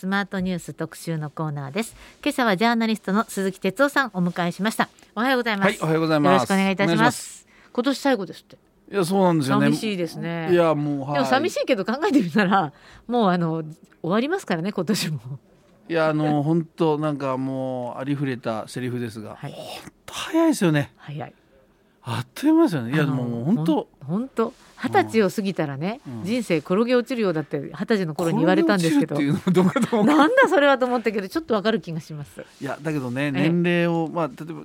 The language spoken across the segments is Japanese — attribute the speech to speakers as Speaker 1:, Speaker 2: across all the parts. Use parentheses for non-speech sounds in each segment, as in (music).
Speaker 1: スマートニュース特集のコーナーです。今朝はジャーナリストの鈴木哲夫さんお迎えしました。おはようございます、
Speaker 2: はいおはようございます。
Speaker 1: よろしくお願いいたします。今年最後ですって。
Speaker 2: いやそうなんですよね。
Speaker 1: 寂しいですね。
Speaker 2: いやもう、はい、
Speaker 1: でも寂しいけど考えてみたらもうあの終わりますからね今年も。
Speaker 2: いやあの本当なんかもうありふれたセリフですが、
Speaker 1: はい。
Speaker 2: 本当早いですよね。
Speaker 1: 早い
Speaker 2: あっという間ですよね。いやもう本当。
Speaker 1: 本当二十歳を過ぎたらね、
Speaker 2: うん。
Speaker 1: 人生転げ落ちるようだって二十歳の頃に言われたんですけど。
Speaker 2: ど (laughs)
Speaker 1: なんだそれはと思ったけどちょっとわかる気がします。
Speaker 2: いやだけどね
Speaker 1: え
Speaker 2: 年齢をまあ例えば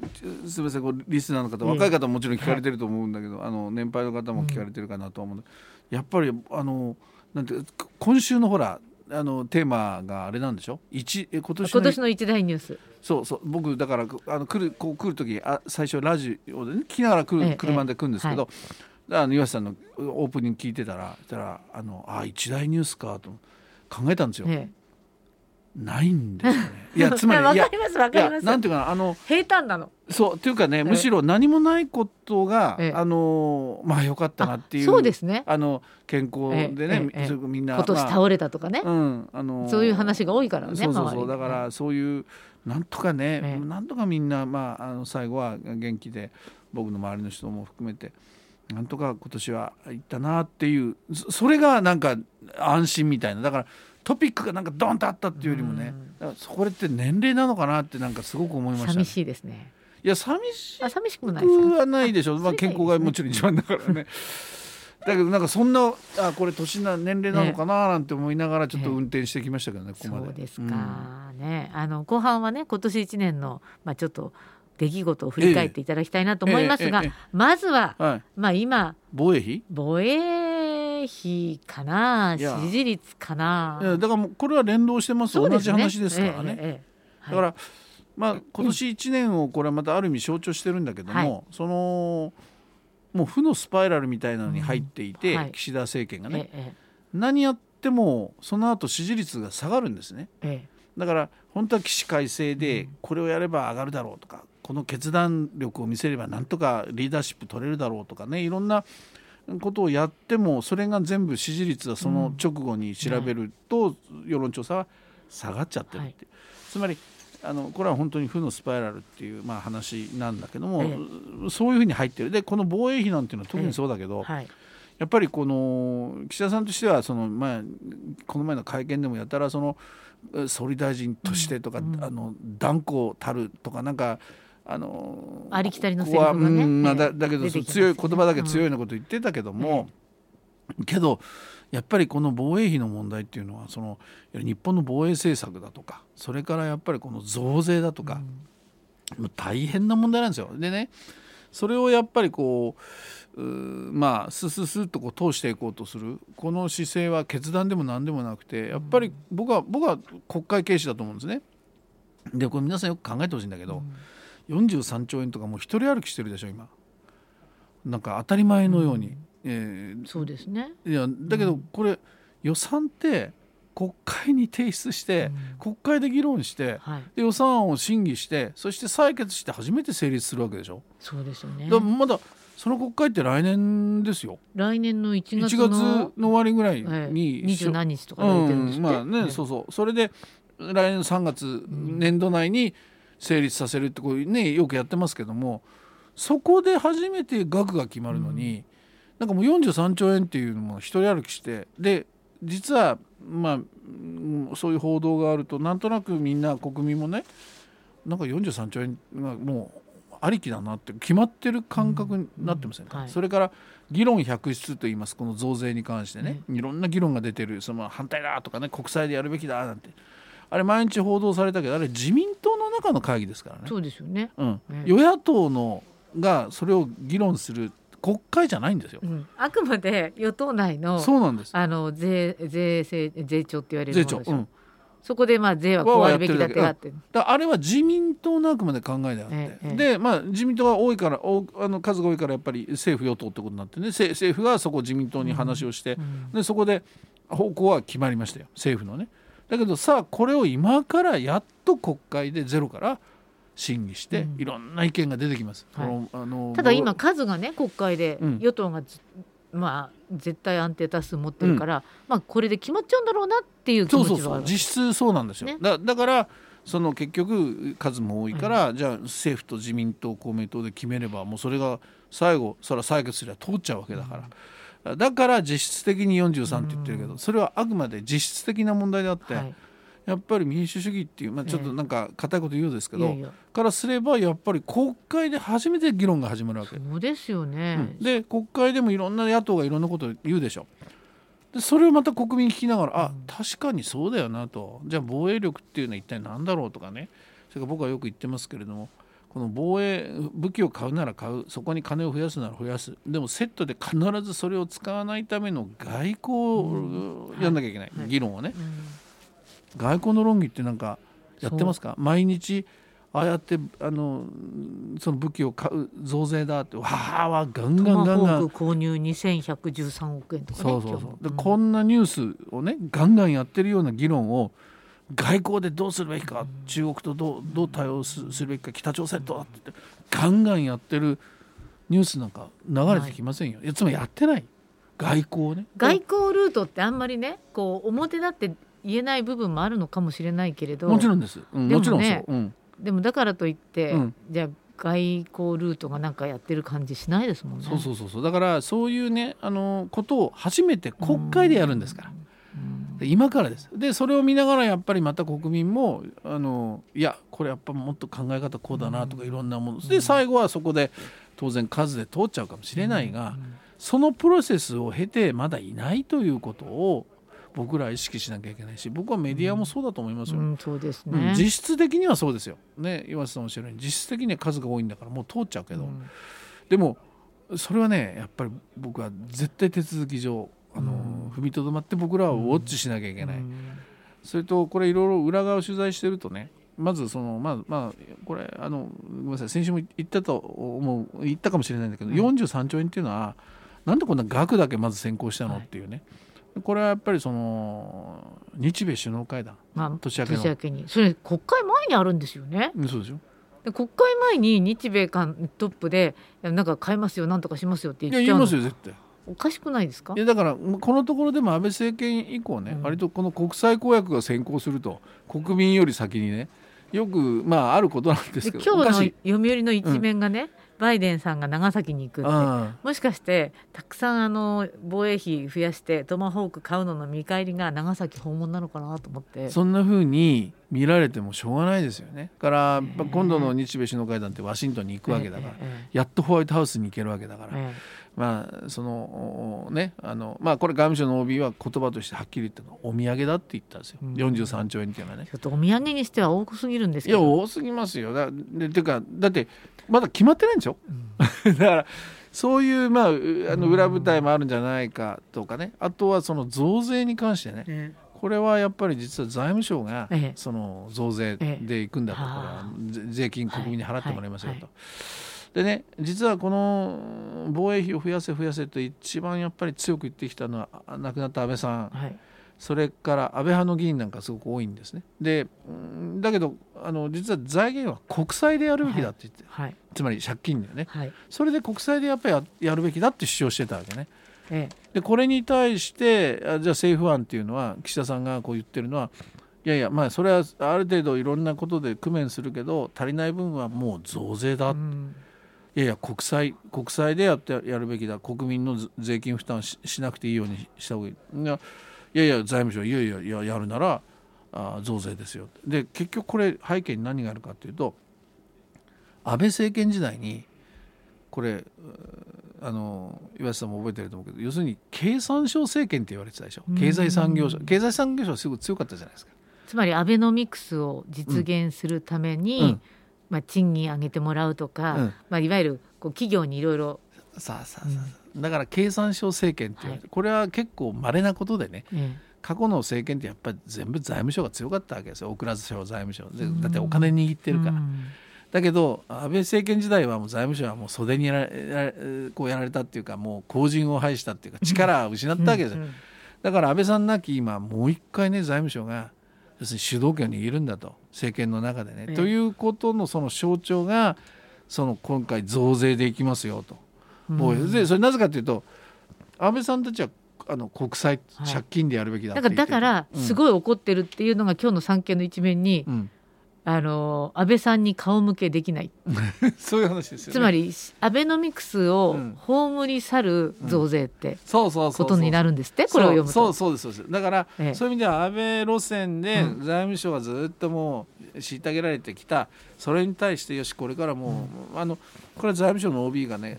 Speaker 2: すみませんこうリスナーの方
Speaker 1: ええ。
Speaker 2: 若い方ももちろん聞かれてると思うんだけど、あの年配の方も聞かれてるかなとは思う。ん。だ、やっぱりあのなんて今週のほらあのテーマがあれなんでしょ？一え今年の
Speaker 1: 今年の一大ニュース。
Speaker 2: そうそう。僕だからあの来るこう来る時あ最初ラジオでね聞きながら来る、
Speaker 1: ええ
Speaker 2: 車で来るんですけど、あの岩瀬さんのオープニング聞いてたらしたらあのあ一大ニュースかと考えたんですよ、
Speaker 1: え
Speaker 2: ないんですよね。いや (laughs) つまり
Speaker 1: わかりますわ
Speaker 2: い
Speaker 1: かります。
Speaker 2: やなんていうかなあの
Speaker 1: 平坦なの。
Speaker 2: そうっていうかね
Speaker 1: え
Speaker 2: むしろ何もないことが、
Speaker 1: ええ。
Speaker 2: あのまあ良かったなっていう
Speaker 1: そうですね。
Speaker 2: あの健康でね、
Speaker 1: え
Speaker 2: みんな
Speaker 1: 今年
Speaker 2: まあ
Speaker 1: 倒れたとかね、
Speaker 2: うんあの
Speaker 1: そういう話が多いからね
Speaker 2: そうそうそうだからそういうなんとかね、
Speaker 1: ええ。
Speaker 2: なんとかみんなまああの最後は元気で僕の周りの人も含めてなんとか今年は行ったなっていうそそれがなんか安心みたいな。だからトピックがなんかドンとあったっていうよりもね
Speaker 1: うん。
Speaker 2: そこって年齢なのかなってなんかすごく思いました、ね、
Speaker 1: 寂しいですね。
Speaker 2: いや寂し
Speaker 1: あ寂しくもない
Speaker 2: はないでしょ。う、まあ、健康がもちろん一番だからね。だけどなんかそんなあこれ年な年齢なのかななんて思いながらちょっと運転してきましたけどね、ここまで。
Speaker 1: そうですか、ね。あの後半はね今年一年のまあちょっと出来事を振り返っていただきたいなと思いますが、
Speaker 2: えええええ
Speaker 1: まずは
Speaker 2: うんはい。
Speaker 1: まあ今
Speaker 2: 防衛費？
Speaker 1: 防衛費かな支持率かな。
Speaker 2: だからもうこれは連動してます同じ話ですからね。
Speaker 1: えええ
Speaker 2: だから、まあ今年1年をこれはまたある意味象徴してるんだけども、
Speaker 1: はい。
Speaker 2: そのもう負のスパイラルみたいなのに入っていて、
Speaker 1: うん。はい。
Speaker 2: 岸田政権がね、
Speaker 1: ええ。
Speaker 2: 何やってもその後支持率が下がるんですね。
Speaker 1: ええ。
Speaker 2: だから本当は起死回生で
Speaker 1: うん。
Speaker 2: これをやれば上がるだろうとかこの決断力を見せればなんとかリーダーシップ取れるだろうとかねいろんなことをやってもそれが全部支持率はその直後に調べると世論調査は下がっちゃってるって。つまりあのこれは本当に負のスパイラルっていうまあ話なんだけども、
Speaker 1: え
Speaker 2: そういうふうに入ってる。でこの防衛費なんていうのは特にそうだけど、
Speaker 1: はい。
Speaker 2: やっぱりこの岸田さんとしてはその前この前の会見でもやたらそのえ総理大臣としてとか、
Speaker 1: うんうん。
Speaker 2: あの断固たるとかなんかあの
Speaker 1: ありきたりのセリフがね。
Speaker 2: うんまあ、
Speaker 1: ええ。
Speaker 2: だだけど強い言葉だけ強いなこと言ってたけども、けどやっぱりこの防衛費の問題っていうのはその日本の防衛政策だとかそれからやっぱりこの増税だとか、もう大変な問題なんですよ。でねそれをやっぱりこうまあスススッとこう通していこうとする。この姿勢は決断でも何でもなくてやっぱり僕は僕は国会軽視だと思うんですね。でこれ皆さんよく考えてほしいんだけど、43兆円とかもう一人歩きしてるでしょ今。なんか当たり前のように。えー
Speaker 1: そうですね。
Speaker 2: いやだけどこれ予算って国会に提出して、国会で議論して
Speaker 1: はい。
Speaker 2: で予算案を審議してそして採決して初めて成立するわけでしょ。
Speaker 1: そうですよね。
Speaker 2: だまだその国会って来年ですよ。
Speaker 1: 来年の1
Speaker 2: 1
Speaker 1: 月
Speaker 2: 月
Speaker 1: の
Speaker 2: の終わりぐらい
Speaker 1: ええ
Speaker 2: に、
Speaker 1: 二十何日とか言われてるんですって、
Speaker 2: うんまあね、
Speaker 1: ええ
Speaker 2: そうそう。それで来年の3月、年度内に成立させるってこういうねよくやってますけどもそこで初めて額が決まるのに、なんかもう43兆円っていうのも一人歩きしてで実はまあうんそういう報道があるとなんとなくみんな国民もねなんか43兆円がもうありきだなって決まってる感覚になってませんか、
Speaker 1: うんはい。
Speaker 2: それから議論百出と言いますこの増税に関してね、いろんな議論が出てるその反対だとかね国債でやるべきだなんてあれ毎日報道されたけどあれ自民党の中の会議ですからね、
Speaker 1: そうですよね、
Speaker 2: うん。
Speaker 1: ね。
Speaker 2: 与野党のがそれを議論する国会じゃないんですよ。
Speaker 1: う。ん、あくまで与党内の
Speaker 2: そうなんです。
Speaker 1: あの税税制税調って言われる
Speaker 2: 税調、
Speaker 1: ものでしょ、
Speaker 2: うん、
Speaker 1: そこでまあ税はこうあるべきだってあって、
Speaker 2: だあれは自民党のあくまで考えであって、
Speaker 1: ええ
Speaker 2: でまあ自民党が多いからおあの数が多いからやっぱり政府与党ってことになってね。政政府がそこ自民党に話をして、
Speaker 1: うん。
Speaker 2: でそこで方向は決まりましたよ。政府のね。だけどさあこれを今からやっと国会でゼロから審議して、
Speaker 1: うん。
Speaker 2: いろんな意見が出てきます。
Speaker 1: はい。
Speaker 2: あの
Speaker 1: ただ今数がね国会で
Speaker 2: うん。
Speaker 1: 与党がず、まあ絶対安定多数持ってるから、まあこれで決まっちゃうんだろうなっていう気
Speaker 2: そうそうそう。
Speaker 1: 持ちはある
Speaker 2: 実質そうなんですよ、
Speaker 1: ね。
Speaker 2: だだからその結局数も多いから、じゃあ政府と自民党公明党で決めればもうそれが最後それは採決すれば通っちゃうわけだから、だから実質的に43って言ってるけど、それはあくまで実質的な問題であって、
Speaker 1: はい。
Speaker 2: やっぱり民主主義っていう、まあ、ちょっとなんか硬いこと言うようですけど、からすればやっぱり国会で初めて議論が始まるわけ。
Speaker 1: そうですよね、
Speaker 2: うん。で国会でもいろんな野党がいろんなことを言うでしょ。でそれをまた国民聞きながら、あ確かにそうだよなと。じゃあ防衛力っていうのは一体何だろうとかね。それから僕はよく言ってますけれどもこの防衛武器を買うなら買う。そこに金を増やすなら増やす。でもセットで必ずそれを使わないための外交をやんなきゃいけない、
Speaker 1: はい
Speaker 2: 議論をね、
Speaker 1: うん。
Speaker 2: 外交の論議ってなんかやってますか？毎日ああやってあのその武器を買う増税だって。わーわーガン
Speaker 1: ト
Speaker 2: ガンガンガン。
Speaker 1: マホーク購入2113億円とかね。
Speaker 2: そうそうそう。でこんなニュースをねガンガンやってるような議論を外交でどうするべきか、中国とどうどう対応すするべきか北朝鮮とだってガンガンやってるニュースなんか流れてきませんよ、い。やつまりやってない。外交をね。
Speaker 1: 外交ルートってあんまりねこう表だって言えない部分もあるのかもしれないけれど。
Speaker 2: もちろんです、うん
Speaker 1: でもね
Speaker 2: もちろんそう、うん、
Speaker 1: でもだからといって、
Speaker 2: うん。
Speaker 1: じゃあ外交ルートがなんかやってる感じしないですもんね。
Speaker 2: そうそうそうそう。だからそういうねあのことを初めて国会でやるんですから、
Speaker 1: うん。
Speaker 2: で今からです。でそれを見ながらやっぱりまた国民もあのいやこれやっぱもっと考え方こうだなとかいろんなもの。で最後はそこで当然数で通っちゃうかもしれないが、そのプロセスを経てまだいないということを僕らは意識しなきゃいけないし僕はメディアもそうだと思いますよ。
Speaker 1: うん、そうです
Speaker 2: うん。
Speaker 1: ね。
Speaker 2: 実質的にはそうですよ。ね岩瀬さんおっしゃるように実質的には数が多いんだからもう通っちゃうけど、
Speaker 1: うん。
Speaker 2: でもそれはねやっぱり僕は絶対手続き上あの、踏みとどまって僕らはウォッチしなきゃいけない。
Speaker 1: うん。
Speaker 2: それとこれいろいろ裏側を取材してるとねまずそのまあまあこれあのごめんなさい先週も言ったと思う言ったかもしれないんだけど、
Speaker 1: うん
Speaker 2: 43兆円っていうのはなんでこんな額だけまず先行したの
Speaker 1: はい
Speaker 2: っていうね、これはやっぱりその日米首脳会談
Speaker 1: まあ、
Speaker 2: 年明けの。
Speaker 1: 年明けに。それ国会前にあるんですよね。
Speaker 2: うんそうでしょ
Speaker 1: で国会前に日米韓トップでいやなんか変えますよなんとかしますよって
Speaker 2: いや言いう
Speaker 1: 言っちゃの
Speaker 2: ますよ絶対
Speaker 1: おかしくないですか？
Speaker 2: いやだからこのところでも安倍政権以降ね、
Speaker 1: うん。
Speaker 2: 割とこの国際公約が先行すると国民より先にねよくまああることなんですけど
Speaker 1: で今日の読売の一面がね、バイデンさんが長崎に行くって
Speaker 2: あ
Speaker 1: もしかしてたくさんあの防衛費増やしてトマホーク買うのの見返りが長崎訪問なのかなと思って。
Speaker 2: あそんな風に見られてもしょうがないですよね。だから今度の日米首脳会談ってワシントンに行くわけだから、
Speaker 1: え。
Speaker 2: やっとホワイトハウスに行けるわけだから、
Speaker 1: ええ
Speaker 2: まあそのねあのまあこれ外務省の OB は言葉としてはっきり言ったのはお土産だって言ったんですよ、
Speaker 1: うん。
Speaker 2: 43兆円っていうのはね。
Speaker 1: えちょっとお土産にしては多すぎるんです
Speaker 2: いや
Speaker 1: けど
Speaker 2: 多すぎますよ。だでてかだってまだ決まってないんでしょ？
Speaker 1: うん。(laughs)
Speaker 2: だからそういうまあうあの裏舞台もあるんじゃないかとかね。あとはその増税に関してね。
Speaker 1: え
Speaker 2: これはやっぱり実は財務省が
Speaker 1: ええ。
Speaker 2: その増税でいくんだと、
Speaker 1: え
Speaker 2: 税税金国民に払ってもらいますよ
Speaker 1: はい
Speaker 2: と。でね実はこの防衛費を増やせ増やせと一番やっぱり強く言ってきたのはあ亡くなった安倍さん。
Speaker 1: えはい。
Speaker 2: それから安倍派の議員なんかすごく多いんですね。でうんだけどあの実は財源は国債でやるべきだって言って、
Speaker 1: はい。
Speaker 2: つまり借金だよね。
Speaker 1: はい。
Speaker 2: それで国債でやっぱりややるべきだって主張してたわけね。
Speaker 1: え
Speaker 2: でこれに対してあじゃあ政府案っていうのは岸田さんがこう言ってるのはいやいやまあそれはある程度いろんなことで工面するけど足りない分はもう増税
Speaker 1: え
Speaker 2: だ、い
Speaker 1: うん
Speaker 2: やいや国債国債でやってやるべきだ。国民のず税金負担ししなくていいようにした方がいい。いやいやいや財務省いやいやいややるならあ増税ですよ。で結局これ背景に何があるかっていうと安倍政権時代にこれうあの岩瀬さんも覚えてると思うけど要するに経産省政権って言われてたでしょ。
Speaker 1: うん。
Speaker 2: 経済産業省。経済産業省はすごく強かったじゃないですか。
Speaker 1: つまりアベノミクスを実現するために、
Speaker 2: うん
Speaker 1: まあ、賃金上げてもらうとか、
Speaker 2: うん。
Speaker 1: まあ、いわゆるこう企業にいろいろ
Speaker 2: さあさあさあ、だから経産省政権って言われて、これは結構稀なことでね
Speaker 1: え
Speaker 2: 過去の政権ってやっぱり全部財務省が強かったわけですよ。大蔵省財務省。で
Speaker 1: うん。
Speaker 2: だってお金握って
Speaker 1: え
Speaker 2: るから、
Speaker 1: うん。
Speaker 2: だけど安倍政権時代はもう財務省はもう袖にやらやらこうやられたっていうかもう後陣を排したっていうか力を失ったわけですよ、
Speaker 1: うん。
Speaker 2: だから安倍さんなき今もう一回ね財務省が要するに主導権を握るんだと。政権の中でね、
Speaker 1: ええ。
Speaker 2: ということのその象徴がその今回増税でいきますよと、
Speaker 1: うん。
Speaker 2: もうでそれなぜかというと安倍さんたちはあの国債
Speaker 1: はい。
Speaker 2: 借金でやるべきだって
Speaker 1: だからだからす
Speaker 2: い、
Speaker 1: ごい怒ってるっていうのが今日の産経の一面に、
Speaker 2: うん
Speaker 1: あの安倍さんに顔向けできない、
Speaker 2: う (laughs) んそういう話ですよね。
Speaker 1: つまりアベノミクスを
Speaker 2: うん。
Speaker 1: 葬り去る増税ってことになるんですって？これを読むと。
Speaker 2: そうそうですそうです。だから、
Speaker 1: ええ。
Speaker 2: そういう意味では安倍路線で
Speaker 1: うん。
Speaker 2: 財務省はずっともう虐げられてきた。それに対してよしこれからもう、あのこれは財務省の OB がね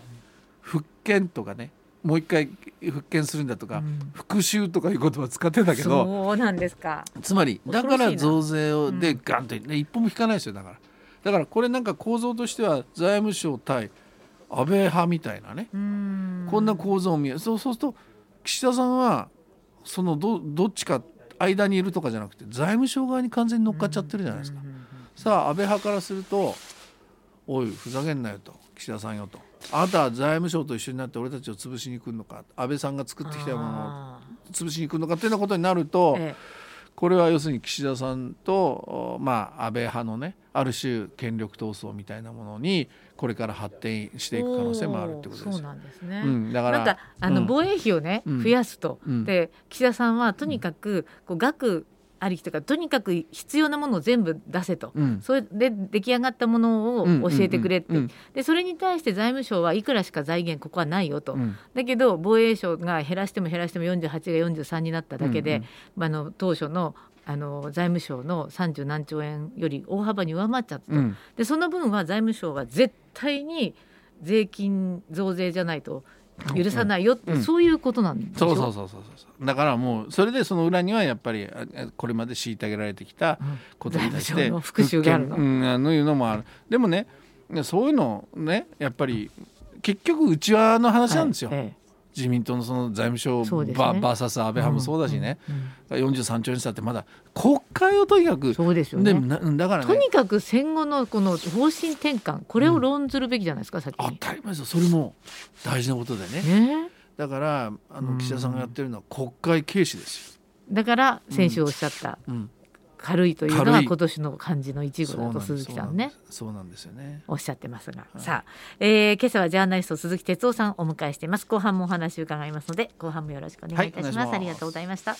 Speaker 2: 復権とかねもう一回復権するんだとか、
Speaker 1: うん。
Speaker 2: 復讐とかいう言葉使ってたけど
Speaker 1: そうなんですか。
Speaker 2: つまりだから増税をで
Speaker 1: うん。
Speaker 2: ガンと、ね、一歩も引かないですよだから。だからこれなんか構造としては財務省対安倍派みたいなね。
Speaker 1: うん。
Speaker 2: こんな構造を見えそうそうすると岸田さんはそのどどっちか間にいるとかじゃなくて財務省側に完全に乗っかっちゃってるじゃないですか。さあ安倍派からすると「おいふざけんなよ」と岸田さんよと「あなたは財務省と一緒になって俺たちを潰しに来るのか安倍さんが作ってきたものを
Speaker 1: あ
Speaker 2: 潰しに来るのか」っていうようなことになると、
Speaker 1: ーえ。
Speaker 2: これは要するに岸田さんと、おまあ、安倍派のねある種権力闘争みたいなものにこれから発展して
Speaker 1: え
Speaker 2: いく可能性もあるってことですよ。
Speaker 1: そうなんですね、
Speaker 2: うん、だから
Speaker 1: なんかあの
Speaker 2: うん。
Speaker 1: 防衛費をね、
Speaker 2: うん。
Speaker 1: 増やすと、
Speaker 2: うん。
Speaker 1: で岸田さんはとにかくこう額ありきとかとにかく必要なものを全部出せと、
Speaker 2: うん。
Speaker 1: それで出来上がったものを教えてくれって、
Speaker 2: うんうん
Speaker 1: でそれに対して財務省はいくらしか財源ここはないよと、
Speaker 2: うん。
Speaker 1: だけど防衛省が減らしても減らしても48が43になっただけで、
Speaker 2: うん
Speaker 1: まあ、あの当初のあの財務省の30何兆円より大幅に上回っちゃったと、
Speaker 2: うん。
Speaker 1: でその分は財務省は絶対に税金増税じゃないと許さないよって、
Speaker 2: うん。
Speaker 1: そういうことなんでしょ？
Speaker 2: そうそうそうそうそう。だからもうそれでその裏にはやっぱりこれまで虐げられてきた
Speaker 1: うん。
Speaker 2: ことに対して
Speaker 1: 財務省の復讐があるの。
Speaker 2: うん、あのいうのもある。でもねそういうのねやっぱり結局内輪の話なんですよ、
Speaker 1: はい。え
Speaker 2: 自民党のその財務省
Speaker 1: そうですね。
Speaker 2: ババーサス安倍派もそうだしね、
Speaker 1: うんうん
Speaker 2: 43兆円したってまだ国会をとにかく。
Speaker 1: そうですよ
Speaker 2: で
Speaker 1: ね
Speaker 2: なだからね。
Speaker 1: とにかく戦後のこの方針転換これを論ずるべきじゃないですか、先に。
Speaker 2: 当たり前ですよ。それも大事なことでね。
Speaker 1: ね。
Speaker 2: だからあ
Speaker 1: うん。
Speaker 2: の岸田さんがやってるのは国会軽視です
Speaker 1: だから先週おっしゃった
Speaker 2: よ、うん、
Speaker 1: 軽いというのが今年の漢字の一部だと鈴木さんね。
Speaker 2: そうなんですよね。
Speaker 1: おっしゃってますが、
Speaker 2: はい。
Speaker 1: さあ、えー今朝はジャーナリスト鈴木哲夫さんをお迎えしています。後半もお話伺いますので後半もよろしくお願いいたします,、
Speaker 2: はいます。
Speaker 1: ありがとうございました。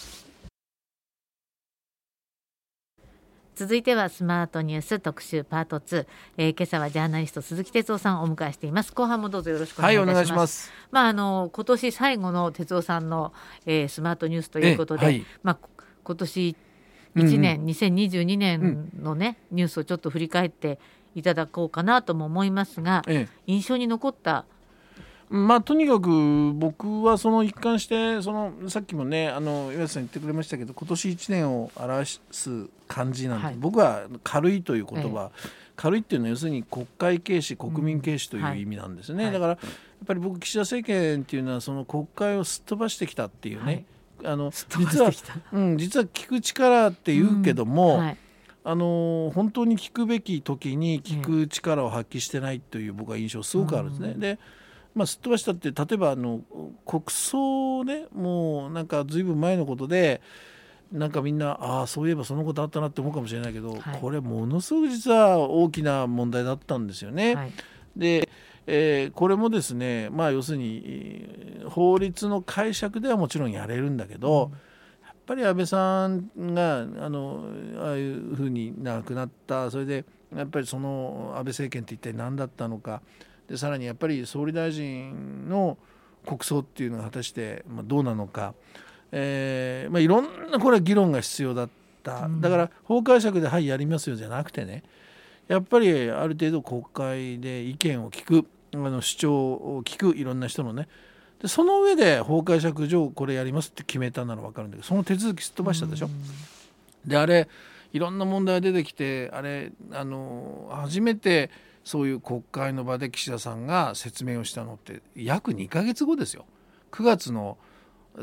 Speaker 1: 続いてはスマートニュース特集パート2、えー今朝はジャーナリスト鈴木哲夫さんをお迎えしています。後半もどうぞよろしくお願いいたします,、
Speaker 2: はいます。
Speaker 1: まああの今年最後の哲夫さんの、えースマートニュースということで、
Speaker 2: えはい。
Speaker 1: まあこ今年1年、2022年のね、ニュースをちょっと振り返っていただこうかなとも思いますが
Speaker 2: ええ。
Speaker 1: 印象に残った？
Speaker 2: まあとにかく僕はその一貫してそのさっきもねあの岩瀬さん言ってくれましたけど今年1年を表す漢字なんて、
Speaker 1: はい。
Speaker 2: 僕は軽いという言葉、
Speaker 1: え
Speaker 2: 軽いっていうのは要するに国会軽視国民軽視という意味なんですね、
Speaker 1: はい。
Speaker 2: だからやっぱり僕岸田政権っていうのはその国会をすっ飛ばしてきたっていうね、あの実はうん、実は聞く力って言うけども、
Speaker 1: はい。
Speaker 2: あの本当に聞くべき時に聞く力を発揮してないという僕は印象すごくあるんですね。
Speaker 1: うん。
Speaker 2: で、まあ、すっ飛ばしたって例えばあの国葬ねもうなんかずいぶん前のことでなんかみんなああそういえばそのことあったなって思うかもしれないけど、
Speaker 1: はい。
Speaker 2: これものすごく実は大きな問題だったんですよね。
Speaker 1: はい。
Speaker 2: で、えーこれもですねまあ要するにえー法律の解釈ではもちろんやれるんだけど、やっぱり安倍さんがあのああいうふうに亡くなったそれでやっぱりその安倍政権って一体何だったのかでさらにやっぱり総理大臣の国葬っていうのが果たして、まあ、どうなのか、えーまあ、いろんなこれは議論が必要だった、
Speaker 1: うん。
Speaker 2: だから法解釈で「はいやりますよ」じゃなくてねやっぱりある程度国会で意見を聞くあの主張を聞くいろんな人のね。でその上で法解釈上これやりますって決めたなら分かるんだけどその手続きすっ飛ばしたでしょ。であれいろんな問題が出てきてあれあの初めてそういう国会の場で岸田さんが説明をしたのって約2ヶ月後ですよ。9月の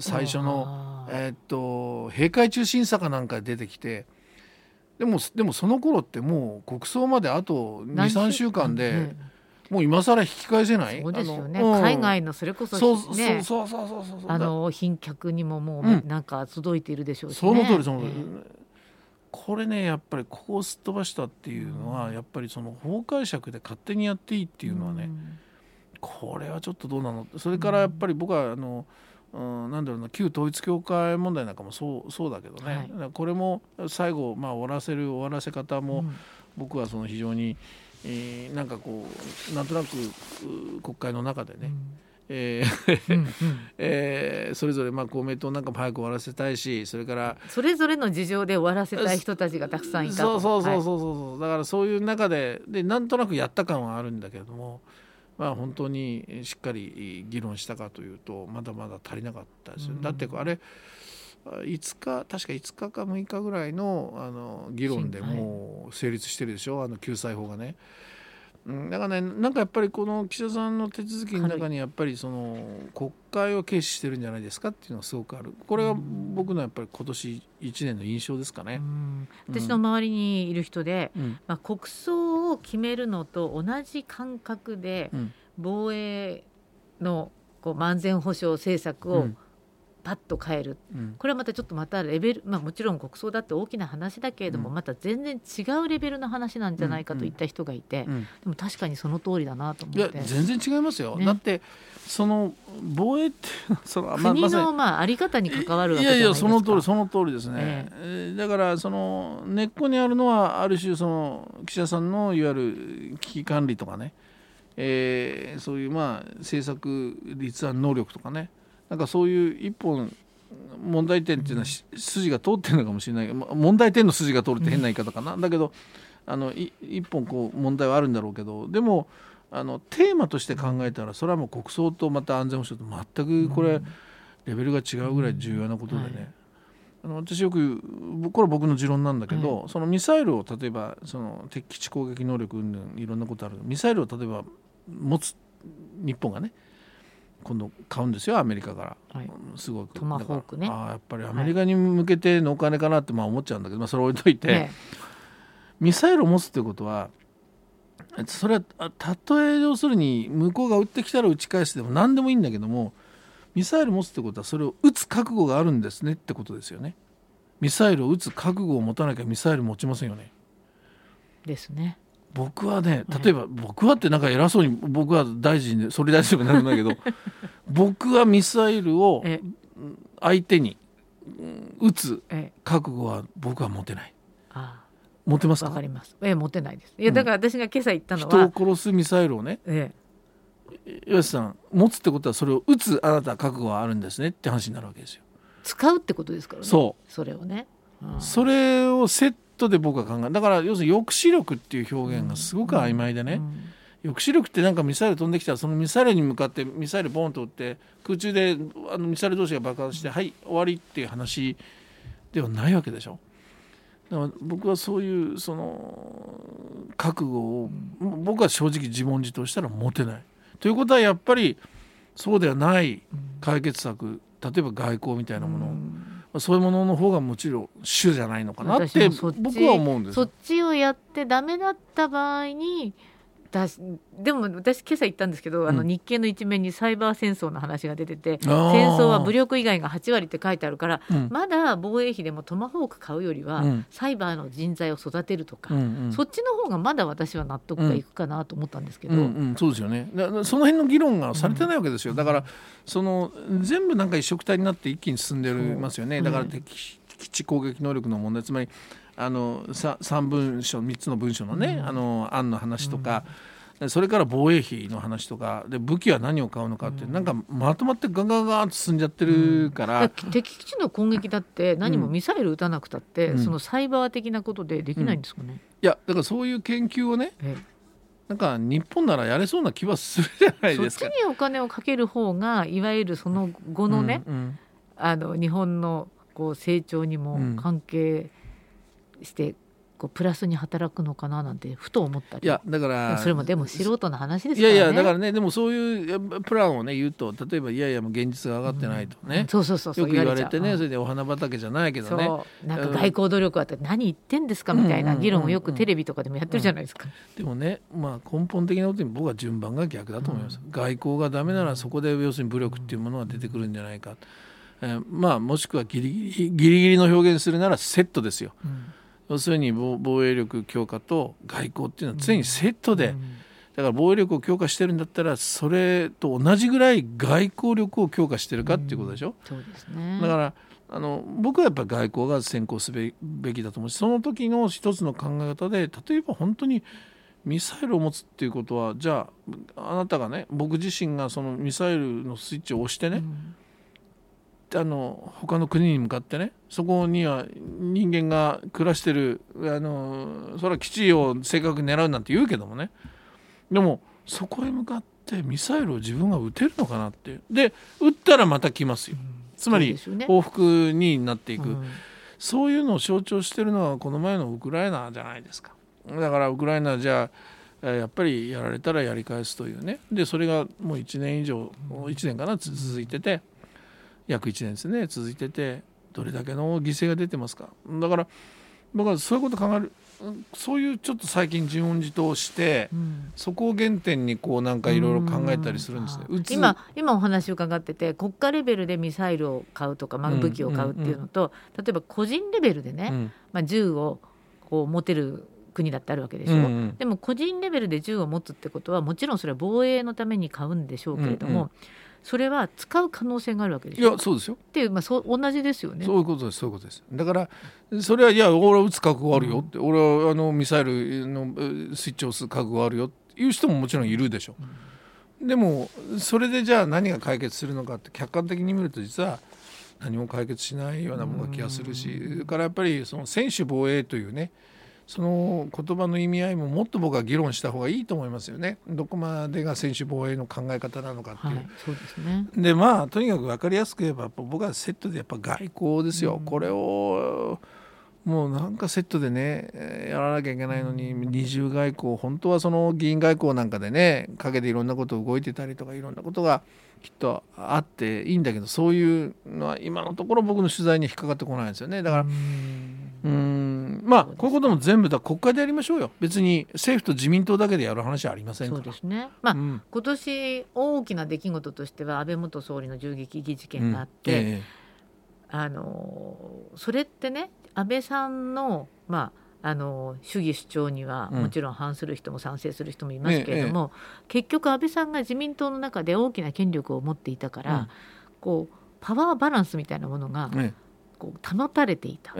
Speaker 2: 最初のえーっと閉会中審査かなんかで出てきてでもでもその頃ってもう国葬まであと
Speaker 1: 何
Speaker 2: 23週間で、
Speaker 1: ね
Speaker 2: もう今更引き返せない？
Speaker 1: そうですよね、
Speaker 2: うん。
Speaker 1: 海外のそれこそ
Speaker 2: そうそう
Speaker 1: ね
Speaker 2: そうそうそうそうそう。
Speaker 1: あの賓客にももう
Speaker 2: うん。
Speaker 1: なんか届いているでしょうし、ね。
Speaker 2: その通りその通り、
Speaker 1: え
Speaker 2: これねやっぱりここをすっ飛ばしたっていうのは、やっぱりその法解釈で勝手にやっていいって
Speaker 1: え
Speaker 2: いうのはね、
Speaker 1: ん。
Speaker 2: これはちょっとどうなの？それからやっぱり僕はあのうん、なんだろうな旧統一教会問題なんかもそうそうだけどね、はい、これも最後、まあ、終わらせる終わらせ方も、僕はその非常に、えー、なんかこうなんとなく国会の中でね、うん。えー (laughs) えー、それぞれまあ公明党なんかも早く終わらせたいしそれから
Speaker 1: それぞれの事情で終わらせたい人たちがたくさんいた
Speaker 2: そうそうそうそうそう、はい、だからそういう中ででなんとなくやった感はあるんだけれどもまあ本当にしっかり議論したかというとまだまだ足りなかったですよ、うん、だってあれ5日確か5日か6日ぐらいのあの議論でもう成立してるでしょ？あの救済法がね。うん、だからねなんかやっぱりこの岸田さんの手続きの中にやっぱりその国会を軽視してるんじゃないですかっていうのがすごくある。これが僕のやっぱり今年1年の印象ですかね。
Speaker 1: 私の周りにいる人で、うん、まあ、国葬を決めるのと同じ感覚で防衛のこう安全保障政策を、パッと変える、うん、これはまたちょっとまたレベル、まあ、もちろん国葬だって大きな話だけれども、うん、また全然違うレベルの話なんじゃないかと言った人がいて、うん、でも確かにその通りだなと思って。いや
Speaker 2: 全然違いますよ、ね、だってその防衛ってその
Speaker 1: 国のまああり方に関わるわけ
Speaker 2: じゃないですか。いやいやその通りその通りですね、えー、だからその根っこにあるのはある種その岸田さんのいわゆる危機管理とかね、えー、そういうまあ政策立案能力とかねなんかそういう一本問題点っていうのは筋が通ってるのかもしれない問題点の筋が通るって変な言い方かな、だけどあの一本こう問題はあるんだろうけどでもあのテーマとして考えたらそれはもう国葬とまた安全保障と全くこれレベルが違うぐらい重要なことでね。あの私よくこれは僕の持論なんだけど、はい、そのミサイルを例えばその敵基地攻撃能力いろんなことある。ミサイルを例えば持つ日本がね今度買うんですよアメリカから、はい、すごく。
Speaker 1: トマホークね。
Speaker 2: あやっぱりアメリカに向けてのお金かなってまあ思っちゃうんだけど、まあ、それ置いといて、ね、ミサイルを持つってことはそれはたとえ要するに向こうが撃ってきたら撃ち返すでも何でもいいんだけどもミサイル持つってことはそれを撃つ覚悟があるんですねってことですよね。ミサイルを撃つ覚悟を持たなきゃミサイル持ちませんよね。
Speaker 1: ですね
Speaker 2: 僕はね例えば、僕はってなんか偉そうに僕は大臣で総理大臣とかなるんだけど (laughs) 僕はミサイルを相手に撃つ覚悟は僕は持てない。持てます
Speaker 1: わかります。ええ、持てないです。いや、だから私が今朝言ったの
Speaker 2: は、人を殺すミサイルをね。ええ。吉さん、持つってことは、それを撃つあなた覚悟はあるんですねって話になるわけですよ。
Speaker 1: 使うってことですからね。そう。それをね。
Speaker 2: それをセットで僕は考えだから要するに抑止力っていう表現がすごく曖昧でね、抑止力ってなんかミサイル飛んできたらそのミサイルに向かってミサイルボンと撃って空中であのミサイル同士が爆発してはい終わりっていう話ではないわけでしょ。だから僕はそういうその覚悟を僕は正直自問自答したら持てない。ということはやっぱりそうではない解決策例えば外交みたいなものを。そういうものの方がもちろん主じゃないのかなって僕は思うんです
Speaker 1: そっちをやってダメだった場合にだでも私今朝言ったんですけど、うん、あの日経の一面にサイバー戦争の話が出てて戦争は武力以外が8割って書いてあるから、うん、まだ防衛費でもトマホーク買うよりは、うん、サイバーの人材を育てるとか、うんうん、そっちの方がまだ私は納得がいくかなと思ったんですけど、うん
Speaker 2: うん、そうですよね。その辺の議論がされてないわけですよ、だからその全部なんか一色体になって一気に進んでますよね。だから敵基地攻撃能力の問題つまりあの 3, 文書3つの文書のね、うん、あの案の話とか、うん、それから防衛費の話とかで武器は何を買うのかって、うん、なんかまとまってガンガンガンと進んじゃってるから、
Speaker 1: 敵基地の攻撃だって何もミサイル撃たなくたって、そのサイバー的なことでできないんですかね、
Speaker 2: いやだからそういう研究をね、なんか日本ならやれそうな気はするじゃないですか。
Speaker 1: そっちにお金をかける方がいわゆるその後のね、あの日本のこう成長にも関係してこうプラスに働くのかななんてふと思ったり。
Speaker 2: いやだから
Speaker 1: それもでも素人の話ですからね。
Speaker 2: いやいやだからねでもそういうプランをね言うと例えばいやいやもう現実が上がってないとね、うん、
Speaker 1: そうそうそう
Speaker 2: よく言われてねそれでお花畑じゃないけどね。
Speaker 1: なんか外交努力はって何言ってんですかみたいな議論をよくテレビとかでもやってるじゃないですか、
Speaker 2: でもねまあ根本的なことに僕は順番が逆だと思います、うん、外交がダメならそこで要するに武力っていうものが出てくるんじゃないか、えー、まあもしくはギリギリギリギリの表現するならセットですよ、うん要するに防衛力強化と外交っていうのは常にセットで、だから防衛力を強化してるんだったらそれと同じぐらい外交力を強化してるかっていうことでしょ？
Speaker 1: そうですね、
Speaker 2: だからあの僕はやっぱり外交が先行すべきだと思うしその時の一つの考え方で例えば本当にミサイルを持つっていうことはじゃああなたがね僕自身がそのミサイルのスイッチを押してね、うん、あの他の国に向かってねそこには人間が暮らしてるあのそれは基地を正確に狙うなんて言うけどもね。でもそこへ向かってミサイルを自分が撃てるのかなってで撃ったらまた来ますよ。うん。つまり報復になっていく、うん、そういうのを象徴してるのはこの前のウクライナじゃないですか。だからウクライナじゃあやっぱりやられたらやり返すというね。でそれがもう1年以上1年かな続いてて約1年ですね続いててどれだけの犠牲が出てますか。だから僕はそういうこと考える。そういうちょっと最近自問自答して、うん、そこを原点にこうなんかいろいろ考えたりするんですね。
Speaker 1: 今今お話伺ってて国家レベルでミサイルを買うとか、まあ、武器を買うっていうのと、例えば個人レベルでね、うん、まあ、銃をこう持てる国だってあるわけでしょ、うんうん、でも個人レベルで銃を持つってことはもちろんそれは防衛のために買うんでしょうけれども、うんうんそれは使う可能性があるわけで
Speaker 2: すいやそうですよ。
Speaker 1: っていうまあそう同じですよね。
Speaker 2: そういうことですそういうことです。だからそれはいや俺は撃つ覚悟あるよって、うん、俺はあのミサイルのスイッチを押す覚悟あるよっていう人ももちろんいるでしょ。う、うん、でもそれでじゃあ何が解決するのかって客観的に見ると実は何も解決しないようなものが気がするし、それからやっぱりその専守防衛というねその言葉の意味合いももっと僕は議論した方がいいと思いますよね。どこまでが専守防衛の考え方なのかっていう。はい、
Speaker 1: そうですね。
Speaker 2: でまあとにかく分かりやすく言えば僕はセットでやっぱ外交ですよ。うん、これをもうなんかセットでねやらなきゃいけないのに二重外交本当はその議員外交なんかでね陰でいろんなこと動いてたりとかいろんなことがきっとあっていいんだけどそういうのは今のところ僕の取材に引っかかってこないんですよねだからうんまあこういうことも全部だ国会でやりましょうよ。別に政府と自民党だけでやる話はありません
Speaker 1: そうですね。まあ、うん、今年大きな出来事としては安倍元総理の銃撃事件があって、うん。ええ、あのそれってね安倍さんのまああの主義主張にはもちろん反する人も賛成する人もいますけれども、うん結局安倍さんが自民党の中で大きな権力を持っていたから、うん、こうパワーバランスみたいなものがこう保たれていた。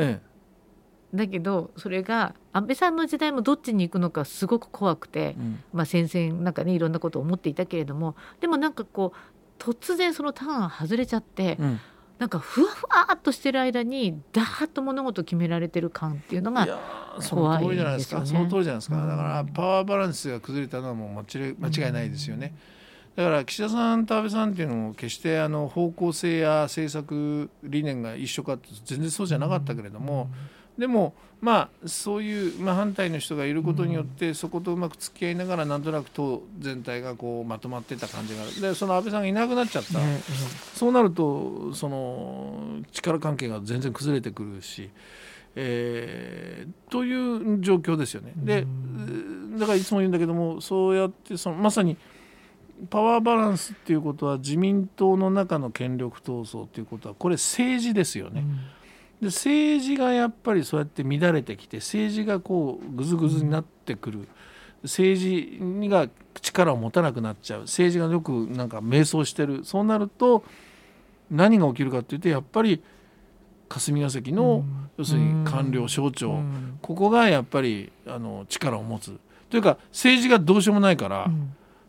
Speaker 1: だけどそれが安倍さんの時代もどっちに行くのかすごく怖くて、うん、まあ、戦々なんかねいろんなことを思っていたけれどもでもなんかこう突然そのターンが外れちゃって、うん、なんかふわふわっとしてる間にダーッと物事決められてる感っていうのが怖いですよね。
Speaker 2: その通りじゃないですか。だからパワーバランスが崩れたのはもう間違間違いないですよね。だから岸田さんと安倍さんっていうのも決してあの方向性や政策理念が一緒かって全然そうじゃなかったけれども。うんでもまあそういう、まあ、反対の人がいることによって、そことうまく付き合いながらなんとなく党全体がこうまとまってた感じがあるでその安倍さんがいなくなっちゃった、そうなるとその力関係が全然崩れてくるし。えー、という状況ですよね。でだからいつも言うんだけどもそうやってそのまさにパワーバランスっていうことは自民党の中の権力闘争っていうことはこれ政治ですよね。うんで政治がやっぱりそうやって乱れてきて政治がこうぐずぐずになってくる。政治が力を持たなくなっちゃう。政治がよくなんか迷走してる。そうなると何が起きるかっていうとやっぱり霞が関の、要するに官僚省庁、ここがやっぱりあの力を持つ。というか政治がどうしようもないから、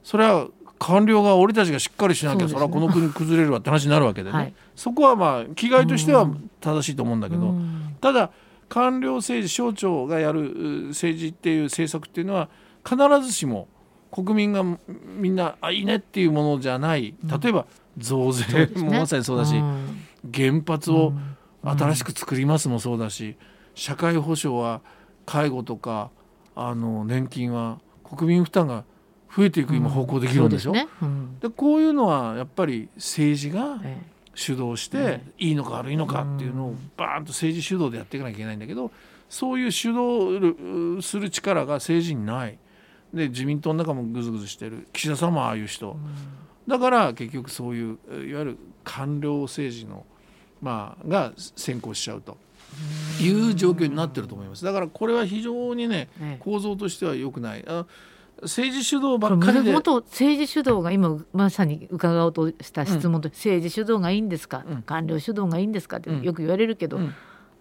Speaker 2: それは官僚が俺たちがしっかりしなきゃそ,、れはこの国崩れるわって話になるわけでね、はい、そこはまあ気概としては正しいと思うんだけど、ただ官僚政治省庁がやる政治っていう政策っていうのは必ずしも国民がみんなあいいねっていうものじゃない。例えば増税もまさにそうだし、原発を新しく作りますもそうだし社会保障は介護とかあの年金は国民負担が増えていく今方向できるんでしょ、うんで、ね。うん、こういうのはやっぱり政治が主導していいのか悪いのかっていうのをバーンと政治主導でやっていかなきゃいけないんだけどそういう主導する力が政治にない。で自民党の中もぐずぐずしてる。岸田さんもああいう人、だから結局そういういわゆる官僚政治の、まあ、が先行しちゃうと。いう状況になってると思います。だからこれは非常にね構造としては良くない。あ政治主導ばっかりで。
Speaker 1: 元政治主導が今まさに伺おうとした質問と、うん、政治主導がいいんですか、うん、官僚主導がいいんですか？ってよく言われるけど、うん。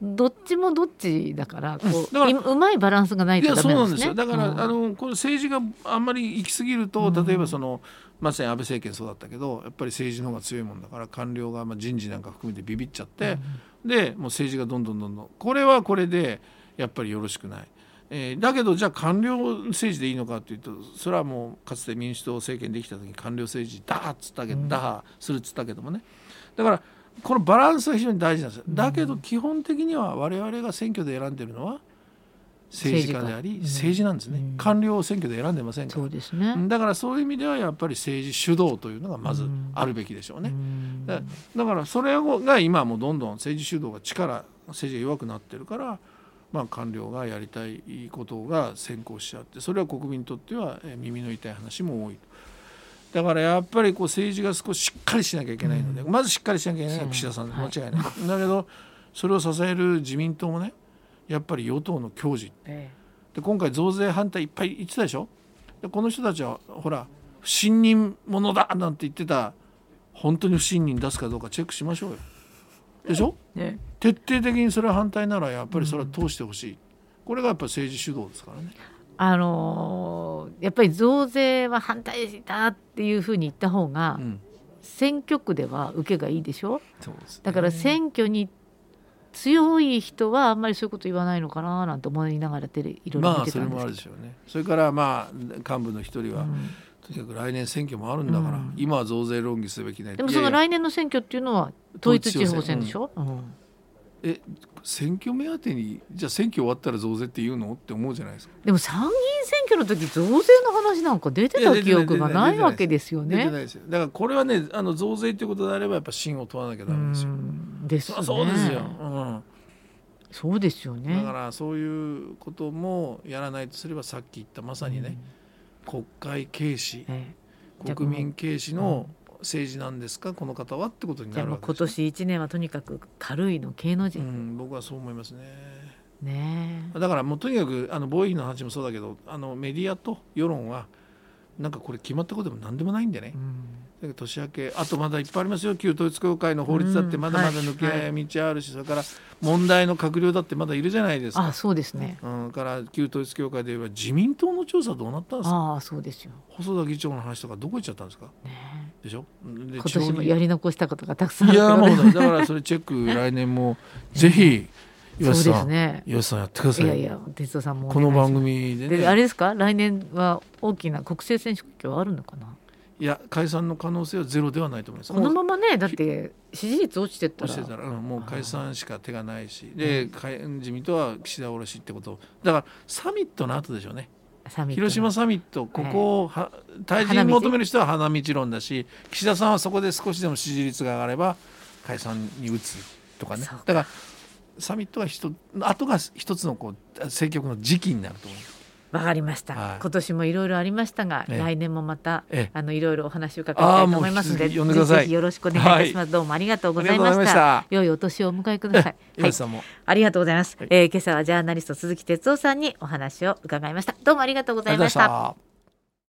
Speaker 1: どっちもどっちだからこう,、うん、うまいバランスがないとダメなんですね。
Speaker 2: だから、うん、あのこの政治があんまり行き過ぎると、例えばそのまさに安倍政権そうだったけどやっぱり政治の方が強いもんだから官僚がまあ人事なんか含めてビビっちゃって、うん、でもう政治がどんどんどんどんこれはこれでやっぱりよろしくない。えー、だけどじゃあ官僚政治でいいのかというとそれはもうかつて民主党政権できた時に官僚政治だーっつったけど、打破するっつったけどもね。だからこのバランスが非常に大事なんですよ。だけど基本的には我々が選挙で選んでるのは政治家であり政治なんですね、官僚を選挙で選んでませんから。
Speaker 1: そうですね。
Speaker 2: だからそういう意味ではやっぱり政治主導というのがまずあるべきでしょうね、だからそれが今もうどんどん政治主導が力政治が弱くなってるからまあ、官僚がやりたいことが先行しちゃってそれは国民にとっては耳の痛い話も多いだからやっぱりこう政治が少ししっかりしなきゃいけないので、うん、まずしっかりしなきゃいけないのは岸田さん間違いない、はい、だけどそれを支える自民党もねやっぱり与党の矜持、ええ、で今回増税反対いっぱい言ってたでしょ？でこの人たちはほら不信任者だなんて言ってた本当に不信任出すかどうかチェックしましょうよ。でしょ、ね、徹底的にそれは反対ならやっぱりそれは通してほしい、うん、これがやっぱ政治主導ですからね。
Speaker 1: あのー、やっぱり増税は反対だっていうふうに言った方が、うん、選挙区では受けがいいでしょ？そうです、ね、だから選挙に強い人はあんまりそういうこと言わないのかななんて思いながらテレいろいろ見てたんですけど、まあ、それもあるでしょうね。
Speaker 2: それからまあ幹部の一人は、うん。とにかく来年選挙もあるんだから、うん、今は増税論議すべきない
Speaker 1: でもその来年の選挙っていうのは統一地方選でしょ、うん。うん、
Speaker 2: え選挙目当てにじゃあ選挙終わったら増税って言うの？って思うじゃないですか。
Speaker 1: でも参議院選挙の時増税の話なんか出てた記憶がないわけですよね。
Speaker 2: だからこれはねあの増税っていうことであればやっぱ芯を問わなきゃダメですよ。
Speaker 1: ですよね。
Speaker 2: そうですよ、うん。
Speaker 1: そうですよね。
Speaker 2: だからそういうこともやらないとすればさっき言ったまさにね、国会軽視、ええ、国民軽視の政治なんですか、この方はってことになるわけ
Speaker 1: 今年1年はとにかく軽いの軽の字、う
Speaker 2: ん、僕はそう思いますね。
Speaker 1: ね
Speaker 2: だからもうとにかくあの防衛費の話もそうだけどあのメディアと世論はなんかこれ決まったことでも何でもないんでね、うん、年明けあとまだいっぱいありますよ。旧統一教会の法律だってまだまだ抜け道あるし、それから問題の閣僚だってまだいるじゃないですか。
Speaker 1: あそうですね、
Speaker 2: うん、から旧統一教会で言えば自民党の調査どうなったんですか？
Speaker 1: あそうですよ。
Speaker 2: 細田議長の話とかどこ行っちゃったんですか、ね、でしょ？
Speaker 1: で今年もやり残したことがたくさん
Speaker 2: いやもうだからそれチェック来年も (laughs) ぜひ岩瀬さん、ね、岩瀬さんやってください。いやいや、
Speaker 1: 哲夫さんも
Speaker 2: この番組で、
Speaker 1: ね、あれですか、来年は大きな国政選挙はあるのかな？
Speaker 2: いや、解散の可能性はゼロではないと思います。
Speaker 1: このままね、だって支持率落ちてたら。
Speaker 2: 落ちてたら、うん、もう解散しか手がないし、で、自民党は岸田おろしってこと。だから、サミットの後でしょうね。広島サミットここをは退陣求める人は花道論だし岸田さんはそこで少しでも支持率が上がれば解散に打つとかねだからサミットが一後が一つのこう政局の時期になると思います。
Speaker 1: わかりました、はい、今年もいろいろありましたが、来年もまたあのいろいろお話を伺いたいと思いますので、ぜひよろしくお願いいたします、はい、どうもありがとうございました。良いお年をお迎えください、はい、ありがとうございます、はい、えー、今朝はジャーナリスト鈴木哲夫さんにお話を伺いました。どうもありがとうございました